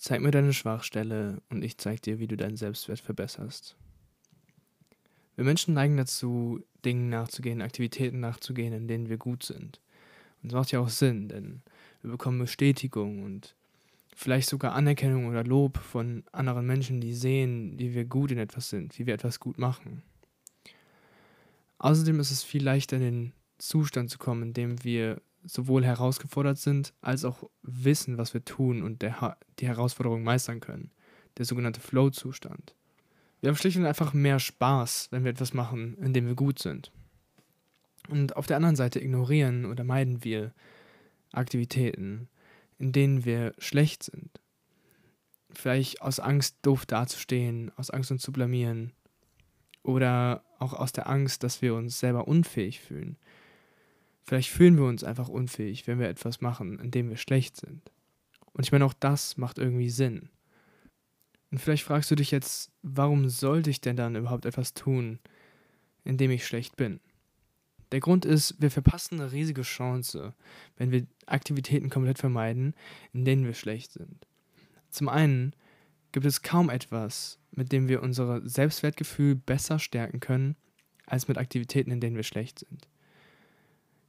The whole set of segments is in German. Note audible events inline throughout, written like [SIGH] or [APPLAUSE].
Zeig mir deine Schwachstelle und ich zeig dir, wie du deinen Selbstwert verbesserst. Wir Menschen neigen dazu, Dingen nachzugehen, Aktivitäten nachzugehen, in denen wir gut sind. Und das macht ja auch Sinn, denn wir bekommen Bestätigung und vielleicht sogar Anerkennung oder Lob von anderen Menschen, die sehen, wie wir gut in etwas sind, wie wir etwas gut machen. Außerdem ist es viel leichter, in den Zustand zu kommen, in dem wir sowohl herausgefordert sind, als auch wissen, was wir tun und der, die Herausforderung meistern können. Der sogenannte Flow-Zustand. Wir haben schlicht und einfach mehr Spaß, wenn wir etwas machen, in dem wir gut sind. Und auf der anderen Seite ignorieren oder meiden wir Aktivitäten, in denen wir schlecht sind. Vielleicht aus Angst, doof dazustehen, aus Angst, uns zu blamieren. Oder auch aus der Angst, dass wir uns selber unfähig fühlen. Vielleicht fühlen wir uns einfach unfähig, wenn wir etwas machen, in dem wir schlecht sind. Und ich meine, auch das macht irgendwie Sinn. Und vielleicht fragst du dich jetzt, warum sollte ich denn dann überhaupt etwas tun, in dem ich schlecht bin? Der Grund ist, wir verpassen eine riesige Chance, wenn wir Aktivitäten komplett vermeiden, in denen wir schlecht sind. Zum einen gibt es kaum etwas, mit dem wir unser Selbstwertgefühl besser stärken können, als mit Aktivitäten, in denen wir schlecht sind.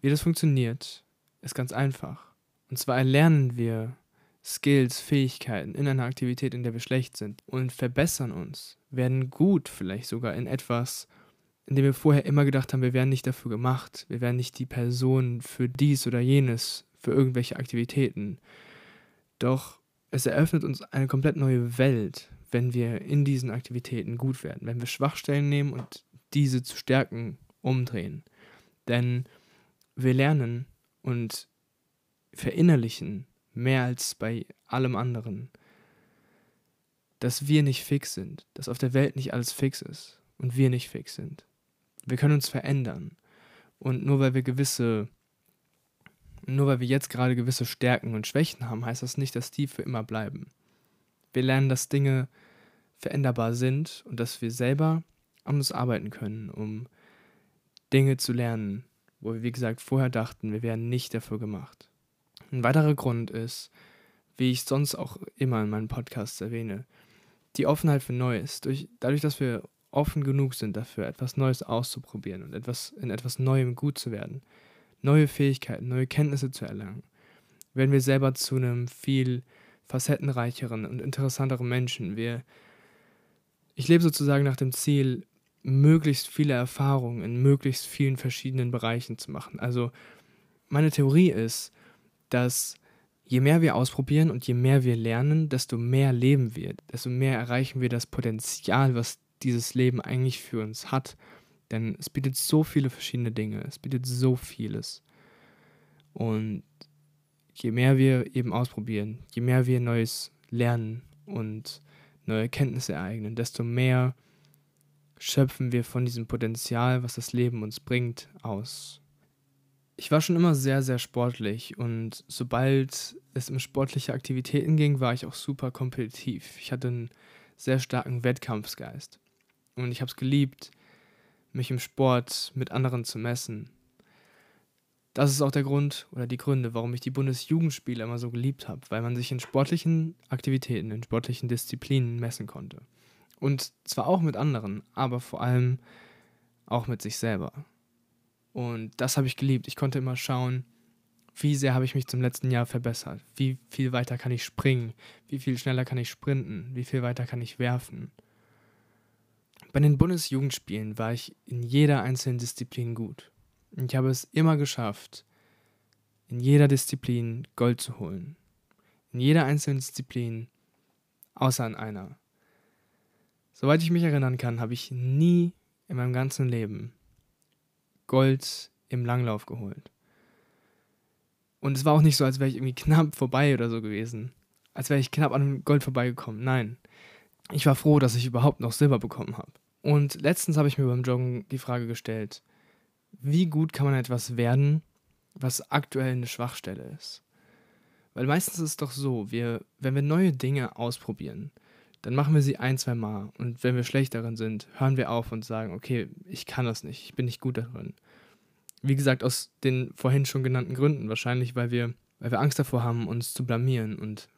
Wie das funktioniert, ist ganz einfach. Und zwar erlernen wir Skills, Fähigkeiten in einer Aktivität, in der wir schlecht sind und verbessern uns, werden gut vielleicht sogar in etwas, in dem wir vorher immer gedacht haben, wir wären nicht dafür gemacht, wir wären nicht die Person für dies oder jenes, für irgendwelche Aktivitäten. Doch es eröffnet uns eine komplett neue Welt, wenn wir in diesen Aktivitäten gut werden, wenn wir Schwachstellen nehmen und diese zu Stärken umdrehen. Denn wir lernen und verinnerlichen mehr als bei allem anderen, dass wir nicht fix sind, dass auf der Welt nicht alles fix ist und wir nicht fix sind. Wir können uns verändern. Und nur weil wir gewisse, nur weil wir jetzt gerade gewisse Stärken und Schwächen haben, heißt das nicht, dass die für immer bleiben. Wir lernen, dass Dinge veränderbar sind und dass wir selber an uns arbeiten können, um Dinge zu lernen, wo wir, wie gesagt, vorher dachten, wir wären nicht dafür gemacht. Ein weiterer Grund ist, wie ich sonst auch immer in meinen Podcasts erwähne, die Offenheit für Neues. Durch, dadurch, dass wir offen genug sind dafür, etwas Neues auszuprobieren und etwas, in etwas Neuem gut zu werden, neue Fähigkeiten, neue Kenntnisse zu erlangen, werden wir selber zu einem viel facettenreicheren und interessanteren Menschen. Wir, ich lebe sozusagen nach dem Ziel, möglichst viele Erfahrungen in möglichst vielen verschiedenen Bereichen zu machen. Also meine Theorie ist, dass je mehr wir ausprobieren und je mehr wir lernen, desto mehr leben wir, desto mehr erreichen wir das Potenzial, was dieses Leben eigentlich für uns hat. Denn es bietet so viele verschiedene Dinge, es bietet so vieles. Und je mehr wir eben ausprobieren, je mehr wir Neues lernen und neue Kenntnisse ereignen, desto mehr schöpfen wir von diesem Potenzial, was das Leben uns bringt, aus. Ich war schon immer sehr, sehr sportlich und sobald es um sportliche Aktivitäten ging, war ich auch super kompetitiv. Ich hatte einen sehr starken Wettkampfsgeist. Und ich habe es geliebt, mich im Sport mit anderen zu messen. Das ist auch der Grund oder die Gründe, warum ich die Bundesjugendspiele immer so geliebt habe, weil man sich in sportlichen Aktivitäten, in sportlichen Disziplinen messen konnte. Und zwar auch mit anderen, aber vor allem auch mit sich selber. Und das habe ich geliebt. Ich konnte immer schauen, wie sehr habe ich mich zum letzten Jahr verbessert, wie viel weiter kann ich springen, wie viel schneller kann ich sprinten, wie viel weiter kann ich werfen. Bei den Bundesjugendspielen war ich in jeder einzelnen Disziplin gut. Ich habe es immer geschafft, in jeder Disziplin Gold zu holen. In jeder einzelnen Disziplin, außer in einer. Soweit ich mich erinnern kann, habe ich nie in meinem ganzen Leben Gold im Langlauf geholt. Und es war auch nicht so, als wäre ich irgendwie knapp vorbei oder so gewesen. Als wäre ich knapp an Gold vorbeigekommen. Nein ich war froh, dass ich überhaupt noch Silber bekommen habe. Und letztens habe ich mir beim Joggen die Frage gestellt, wie gut kann man etwas werden, was aktuell eine Schwachstelle ist? Weil meistens ist es doch so, wir, wenn wir neue Dinge ausprobieren, dann machen wir sie ein, zwei Mal. Und wenn wir schlecht darin sind, hören wir auf und sagen, okay, ich kann das nicht, ich bin nicht gut darin. Wie gesagt, aus den vorhin schon genannten Gründen. Wahrscheinlich, weil wir, weil wir Angst davor haben, uns zu blamieren und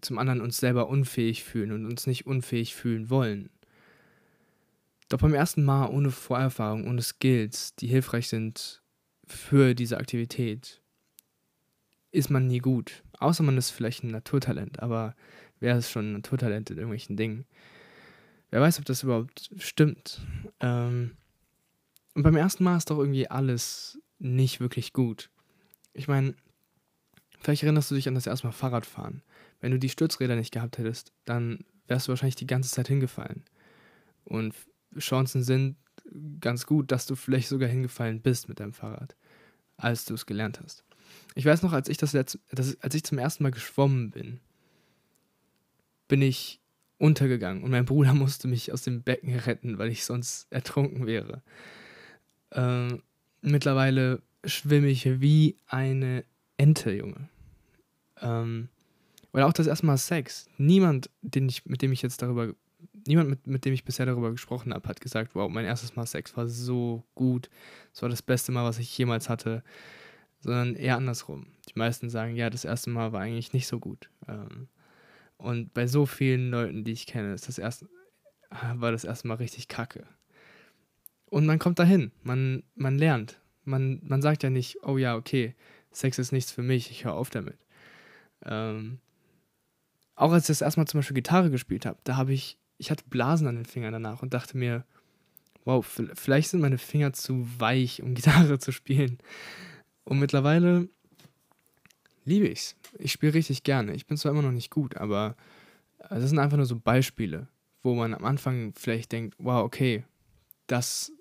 zum anderen uns selber unfähig fühlen und uns nicht unfähig fühlen wollen. Doch beim ersten Mal ohne Vorerfahrung, ohne Skills, die hilfreich sind für diese Aktivität, ist man nie gut. Außer man ist vielleicht ein Naturtalent, aber wer ist schon ein Naturtalent in irgendwelchen Dingen? Wer weiß, ob das überhaupt stimmt. Ähm, und beim ersten Mal ist doch irgendwie alles nicht wirklich gut. Ich meine, vielleicht erinnerst du dich an das erste Mal Fahrradfahren. Wenn du die Stützräder nicht gehabt hättest, dann wärst du wahrscheinlich die ganze Zeit hingefallen. Und Chancen sind ganz gut, dass du vielleicht sogar hingefallen bist mit deinem Fahrrad, als du es gelernt hast. Ich weiß noch, als ich das, letzte, das als ich zum ersten Mal geschwommen bin, bin ich untergegangen und mein Bruder musste mich aus dem Becken retten, weil ich sonst ertrunken wäre. Ähm, mittlerweile schwimme ich wie eine Ente, Junge. Ähm, oder auch das erste Mal Sex. Niemand, den ich, mit dem ich jetzt darüber, niemand, mit, mit dem ich bisher darüber gesprochen habe, hat gesagt, wow, mein erstes Mal Sex war so gut. Es war das beste Mal, was ich jemals hatte. Sondern eher andersrum. Die meisten sagen, ja, das erste Mal war eigentlich nicht so gut. Ähm, und bei so vielen Leuten, die ich kenne, ist das erste, war das erste Mal richtig kacke. Und man kommt dahin, man, man lernt. Man, man sagt ja nicht, oh ja, okay, Sex ist nichts für mich, ich höre auf damit. Ähm, auch als ich das erstmal zum Beispiel Gitarre gespielt habe, da habe ich, ich hatte Blasen an den Fingern danach und dachte mir, wow, vielleicht sind meine Finger zu weich, um [LAUGHS] Gitarre zu spielen. Und mittlerweile liebe ich's. Ich spiele richtig gerne. Ich bin zwar immer noch nicht gut, aber das sind einfach nur so Beispiele, wo man am Anfang vielleicht denkt, wow, okay, das,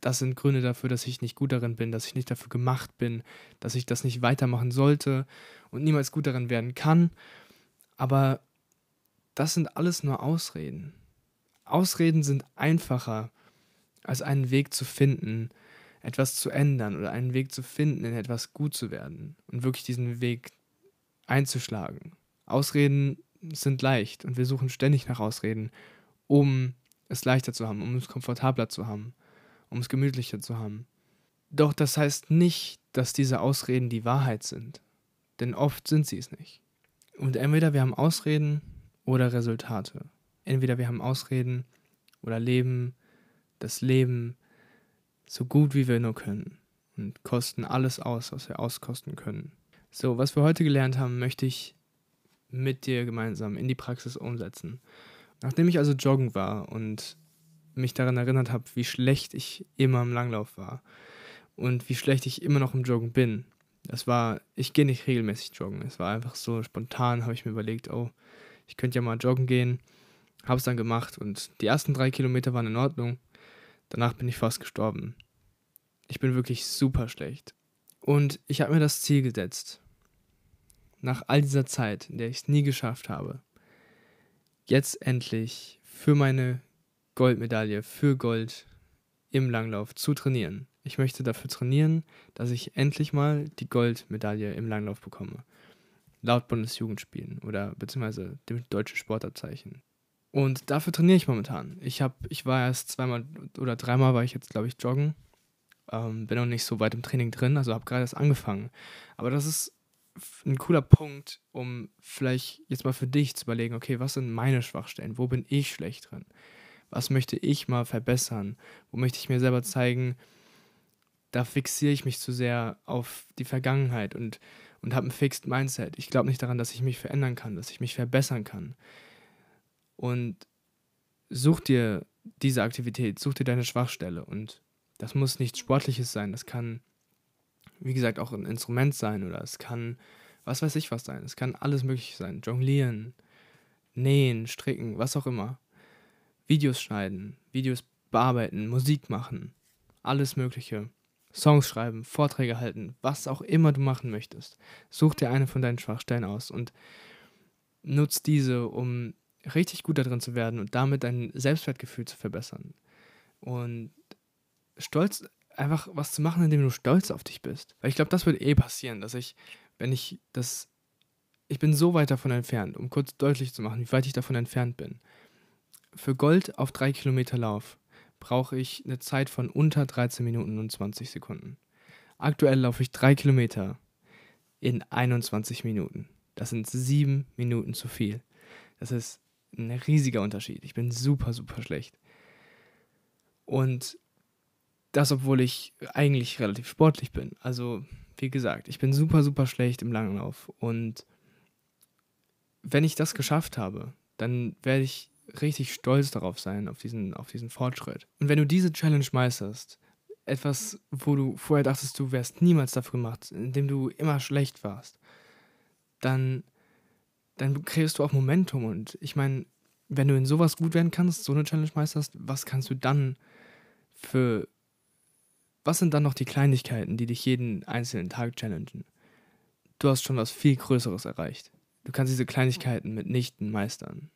das sind Gründe dafür, dass ich nicht gut darin bin, dass ich nicht dafür gemacht bin, dass ich das nicht weitermachen sollte und niemals gut darin werden kann. Aber das sind alles nur Ausreden. Ausreden sind einfacher, als einen Weg zu finden, etwas zu ändern oder einen Weg zu finden, in etwas gut zu werden und wirklich diesen Weg einzuschlagen. Ausreden sind leicht und wir suchen ständig nach Ausreden, um es leichter zu haben, um es komfortabler zu haben, um es gemütlicher zu haben. Doch das heißt nicht, dass diese Ausreden die Wahrheit sind, denn oft sind sie es nicht. Und entweder wir haben Ausreden oder Resultate. Entweder wir haben Ausreden oder leben das Leben so gut wie wir nur können und kosten alles aus, was wir auskosten können. So, was wir heute gelernt haben, möchte ich mit dir gemeinsam in die Praxis umsetzen. Nachdem ich also joggen war und mich daran erinnert habe, wie schlecht ich immer im Langlauf war und wie schlecht ich immer noch im Joggen bin. Das war, ich gehe nicht regelmäßig joggen. Es war einfach so spontan, habe ich mir überlegt, oh, ich könnte ja mal joggen gehen. Habe es dann gemacht und die ersten drei Kilometer waren in Ordnung. Danach bin ich fast gestorben. Ich bin wirklich super schlecht. Und ich habe mir das Ziel gesetzt, nach all dieser Zeit, in der ich es nie geschafft habe, jetzt endlich für meine Goldmedaille, für Gold im Langlauf zu trainieren. Ich möchte dafür trainieren, dass ich endlich mal die Goldmedaille im Langlauf bekomme. Laut Bundesjugendspielen oder beziehungsweise dem deutschen Sportabzeichen. Und dafür trainiere ich momentan. Ich habe, ich war erst zweimal oder dreimal war ich jetzt, glaube ich, joggen. Ähm, bin noch nicht so weit im Training drin, also habe gerade erst angefangen. Aber das ist ein cooler Punkt, um vielleicht jetzt mal für dich zu überlegen, okay, was sind meine Schwachstellen? Wo bin ich schlecht drin? Was möchte ich mal verbessern? Wo möchte ich mir selber zeigen, da fixiere ich mich zu sehr auf die Vergangenheit und, und habe ein Fixed Mindset. Ich glaube nicht daran, dass ich mich verändern kann, dass ich mich verbessern kann. Und such dir diese Aktivität, such dir deine Schwachstelle. Und das muss nichts Sportliches sein. Das kann, wie gesagt, auch ein Instrument sein oder es kann, was weiß ich was sein. Es kann alles Mögliche sein. Jonglieren, nähen, stricken, was auch immer. Videos schneiden, Videos bearbeiten, Musik machen, alles Mögliche. Songs schreiben, Vorträge halten, was auch immer du machen möchtest. Such dir eine von deinen Schwachstellen aus und nutz diese, um richtig gut darin zu werden und damit dein Selbstwertgefühl zu verbessern. Und stolz, einfach was zu machen, indem du stolz auf dich bist. Weil ich glaube, das wird eh passieren, dass ich, wenn ich das, ich bin so weit davon entfernt, um kurz deutlich zu machen, wie weit ich davon entfernt bin. Für Gold auf drei Kilometer Lauf brauche ich eine Zeit von unter 13 Minuten und 20 Sekunden. Aktuell laufe ich drei Kilometer in 21 Minuten. Das sind sieben Minuten zu viel. Das ist ein riesiger Unterschied. Ich bin super, super schlecht. Und das, obwohl ich eigentlich relativ sportlich bin. Also, wie gesagt, ich bin super, super schlecht im Langlauf. Und wenn ich das geschafft habe, dann werde ich richtig stolz darauf sein, auf diesen, auf diesen Fortschritt. Und wenn du diese Challenge meisterst, etwas, wo du vorher dachtest, du wärst niemals dafür gemacht, indem du immer schlecht warst, dann, dann kriegst du auch Momentum. Und ich meine, wenn du in sowas gut werden kannst, so eine Challenge meisterst, was kannst du dann für. Was sind dann noch die Kleinigkeiten, die dich jeden einzelnen Tag challengen? Du hast schon was viel Größeres erreicht. Du kannst diese Kleinigkeiten mitnichten meistern.